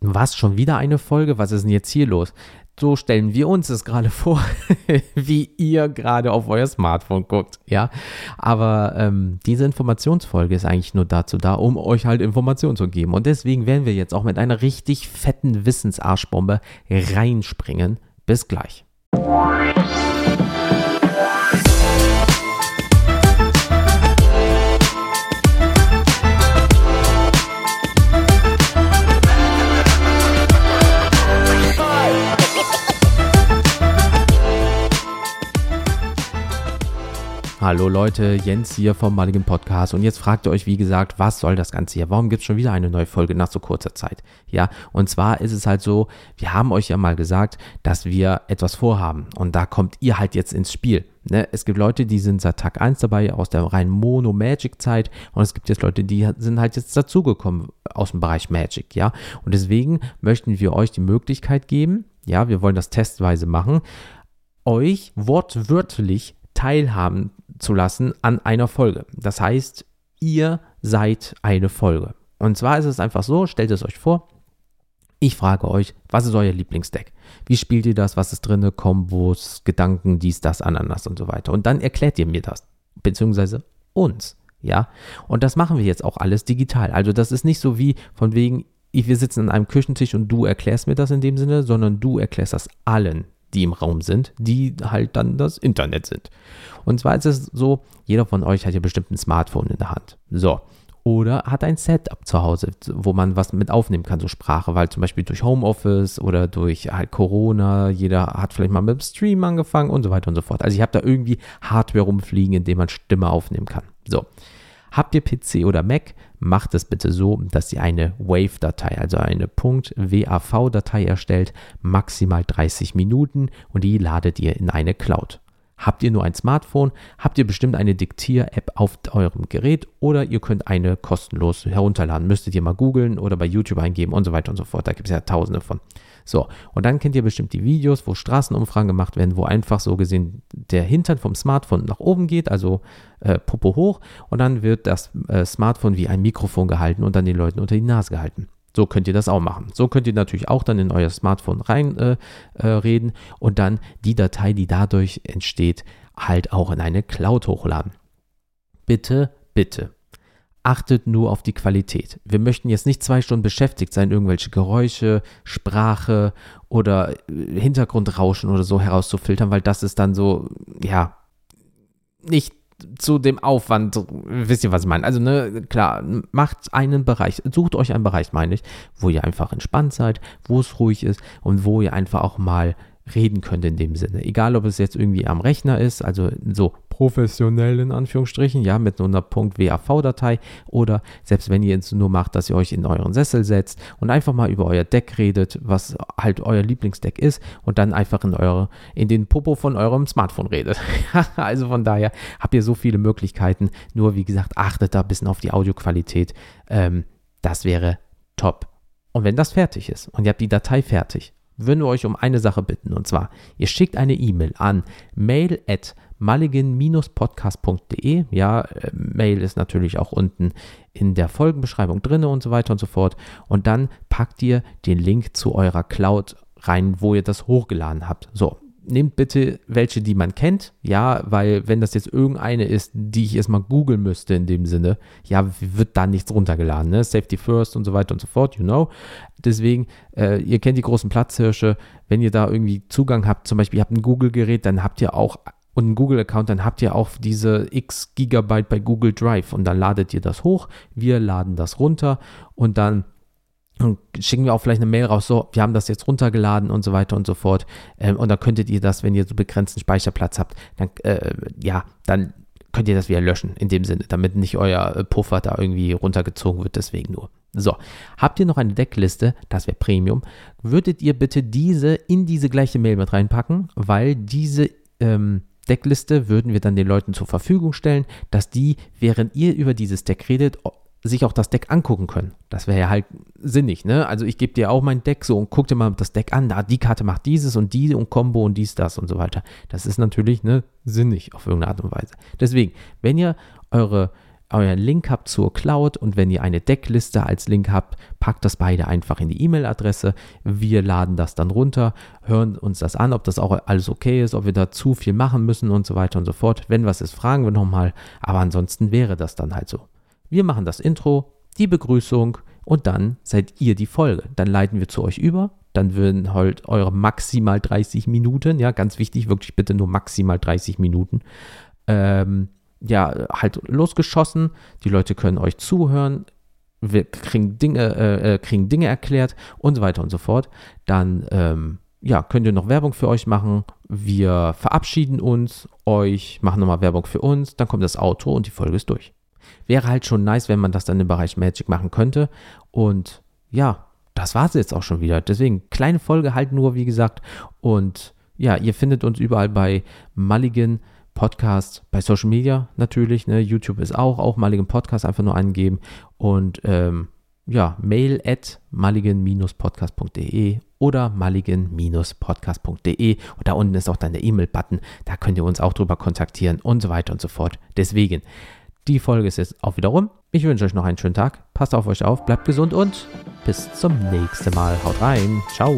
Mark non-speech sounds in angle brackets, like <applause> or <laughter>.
Was, schon wieder eine Folge? Was ist denn jetzt hier los? So stellen wir uns es gerade <laughs> vor, wie ihr gerade auf euer Smartphone guckt, ja. Aber ähm, diese Informationsfolge ist eigentlich nur dazu da, um euch halt Informationen zu geben. Und deswegen werden wir jetzt auch mit einer richtig fetten Wissensarschbombe reinspringen. Bis gleich. Hallo Leute, Jens hier vom Maligen Podcast und jetzt fragt ihr euch, wie gesagt, was soll das Ganze hier? Warum gibt es schon wieder eine neue Folge nach so kurzer Zeit? Ja, und zwar ist es halt so, wir haben euch ja mal gesagt, dass wir etwas vorhaben und da kommt ihr halt jetzt ins Spiel. Ne? Es gibt Leute, die sind seit Tag 1 dabei aus der reinen Mono-Magic-Zeit und es gibt jetzt Leute, die sind halt jetzt dazugekommen aus dem Bereich Magic, ja. Und deswegen möchten wir euch die Möglichkeit geben, ja, wir wollen das testweise machen, euch wortwörtlich teilhaben zu lassen an einer Folge. Das heißt, ihr seid eine Folge. Und zwar ist es einfach so, stellt es euch vor, ich frage euch, was ist euer Lieblingsdeck? Wie spielt ihr das? Was ist drin? Kombos, Gedanken, dies, das, Ananas und so weiter. Und dann erklärt ihr mir das, beziehungsweise uns. Ja, und das machen wir jetzt auch alles digital. Also das ist nicht so wie von wegen, wir sitzen an einem Küchentisch und du erklärst mir das in dem Sinne, sondern du erklärst das allen, die im Raum sind, die halt dann das Internet sind. Und zwar ist es so, jeder von euch hat ja bestimmt ein Smartphone in der Hand. So. Oder hat ein Setup zu Hause, wo man was mit aufnehmen kann, so Sprache, weil zum Beispiel durch Homeoffice oder durch halt Corona, jeder hat vielleicht mal mit dem Stream angefangen und so weiter und so fort. Also ich habe da irgendwie Hardware rumfliegen, in dem man Stimme aufnehmen kann. So. Habt ihr PC oder Mac, macht es bitte so, dass ihr eine Wave-Datei, also eine .wav-Datei erstellt, maximal 30 Minuten und die ladet ihr in eine Cloud. Habt ihr nur ein Smartphone, habt ihr bestimmt eine Diktier-App auf eurem Gerät oder ihr könnt eine kostenlos herunterladen. Müsstet ihr mal googeln oder bei YouTube eingeben und so weiter und so fort. Da gibt es ja tausende von. So, und dann kennt ihr bestimmt die Videos, wo Straßenumfragen gemacht werden, wo einfach so gesehen der Hintern vom Smartphone nach oben geht, also äh, Popo hoch, und dann wird das äh, Smartphone wie ein Mikrofon gehalten und dann den Leuten unter die Nase gehalten. So könnt ihr das auch machen. So könnt ihr natürlich auch dann in euer Smartphone reinreden äh, äh, und dann die Datei, die dadurch entsteht, halt auch in eine Cloud hochladen. Bitte, bitte. Achtet nur auf die Qualität. Wir möchten jetzt nicht zwei Stunden beschäftigt sein, irgendwelche Geräusche, Sprache oder äh, Hintergrundrauschen oder so herauszufiltern, weil das ist dann so, ja, nicht zu dem Aufwand, wisst ihr, was ich meine? Also, ne, klar, macht einen Bereich, sucht euch einen Bereich, meine ich, wo ihr einfach entspannt seid, wo es ruhig ist und wo ihr einfach auch mal reden könnt in dem Sinne. Egal, ob es jetzt irgendwie am Rechner ist, also so professionell in Anführungsstrichen, ja, mit einer .wav-Datei oder selbst wenn ihr es nur macht, dass ihr euch in euren Sessel setzt und einfach mal über euer Deck redet, was halt euer Lieblingsdeck ist und dann einfach in eure, in den Popo von eurem Smartphone redet. <laughs> also von daher habt ihr so viele Möglichkeiten, nur wie gesagt, achtet da ein bisschen auf die Audioqualität. Ähm, das wäre top. Und wenn das fertig ist und ihr habt die Datei fertig, würden wir euch um eine Sache bitten. Und zwar, ihr schickt eine E-Mail an mail at mulligan-podcast.de. Ja, äh, Mail ist natürlich auch unten in der Folgenbeschreibung drin und so weiter und so fort. Und dann packt ihr den Link zu eurer Cloud rein, wo ihr das hochgeladen habt. So, nehmt bitte welche, die man kennt, ja, weil wenn das jetzt irgendeine ist, die ich erstmal googeln müsste in dem Sinne, ja, wird da nichts runtergeladen, ne? Safety first und so weiter und so fort, you know. Deswegen, äh, ihr kennt die großen Platzhirsche, wenn ihr da irgendwie Zugang habt, zum Beispiel ihr habt ein Google-Gerät, dann habt ihr auch und einen Google-Account, dann habt ihr auch diese x Gigabyte bei Google Drive und dann ladet ihr das hoch, wir laden das runter und dann und schicken wir auch vielleicht eine Mail raus, so, wir haben das jetzt runtergeladen und so weiter und so fort. Ähm, und dann könntet ihr das, wenn ihr so begrenzten Speicherplatz habt, dann, äh, ja, dann könnt ihr das wieder löschen, in dem Sinne, damit nicht euer äh, Puffer da irgendwie runtergezogen wird, deswegen nur. So, habt ihr noch eine Deckliste, das wäre Premium, würdet ihr bitte diese in diese gleiche Mail mit reinpacken, weil diese ähm, Deckliste würden wir dann den Leuten zur Verfügung stellen, dass die, während ihr über dieses Deck redet, sich auch das Deck angucken können. Das wäre ja halt sinnig, ne? Also ich gebe dir auch mein Deck so und guck dir mal das Deck an. Da, die Karte macht dieses und die und Combo und dies, das und so weiter. Das ist natürlich, ne, sinnig auf irgendeine Art und Weise. Deswegen, wenn ihr eure euren Link habt zur Cloud und wenn ihr eine Deckliste als Link habt, packt das beide einfach in die E-Mail-Adresse. Wir laden das dann runter, hören uns das an, ob das auch alles okay ist, ob wir da zu viel machen müssen und so weiter und so fort. Wenn was ist, fragen wir nochmal, aber ansonsten wäre das dann halt so. Wir machen das Intro, die Begrüßung und dann seid ihr die Folge. Dann leiten wir zu euch über. Dann würden halt eure maximal 30 Minuten, ja, ganz wichtig, wirklich bitte nur maximal 30 Minuten, ähm, ja, halt losgeschossen. Die Leute können euch zuhören, wir kriegen Dinge, äh, äh, kriegen Dinge erklärt und so weiter und so fort. Dann, ähm, ja, könnt ihr noch Werbung für euch machen. Wir verabschieden uns, euch, machen nochmal Werbung für uns, dann kommt das Auto und die Folge ist durch. Wäre halt schon nice, wenn man das dann im Bereich Magic machen könnte. Und ja, das war es jetzt auch schon wieder. Deswegen, kleine Folge halt nur, wie gesagt. Und ja, ihr findet uns überall bei Mulligan Podcast, bei Social Media natürlich. Ne? YouTube ist auch, auch Mulligan Podcast einfach nur eingeben. Und ähm, ja, mail at mulligan-podcast.de oder mulligan-podcast.de und da unten ist auch dann der E-Mail-Button, da könnt ihr uns auch drüber kontaktieren und so weiter und so fort. Deswegen, die Folge ist jetzt auch wieder rum. Ich wünsche euch noch einen schönen Tag. Passt auf euch auf, bleibt gesund und bis zum nächsten Mal. Haut rein. Ciao.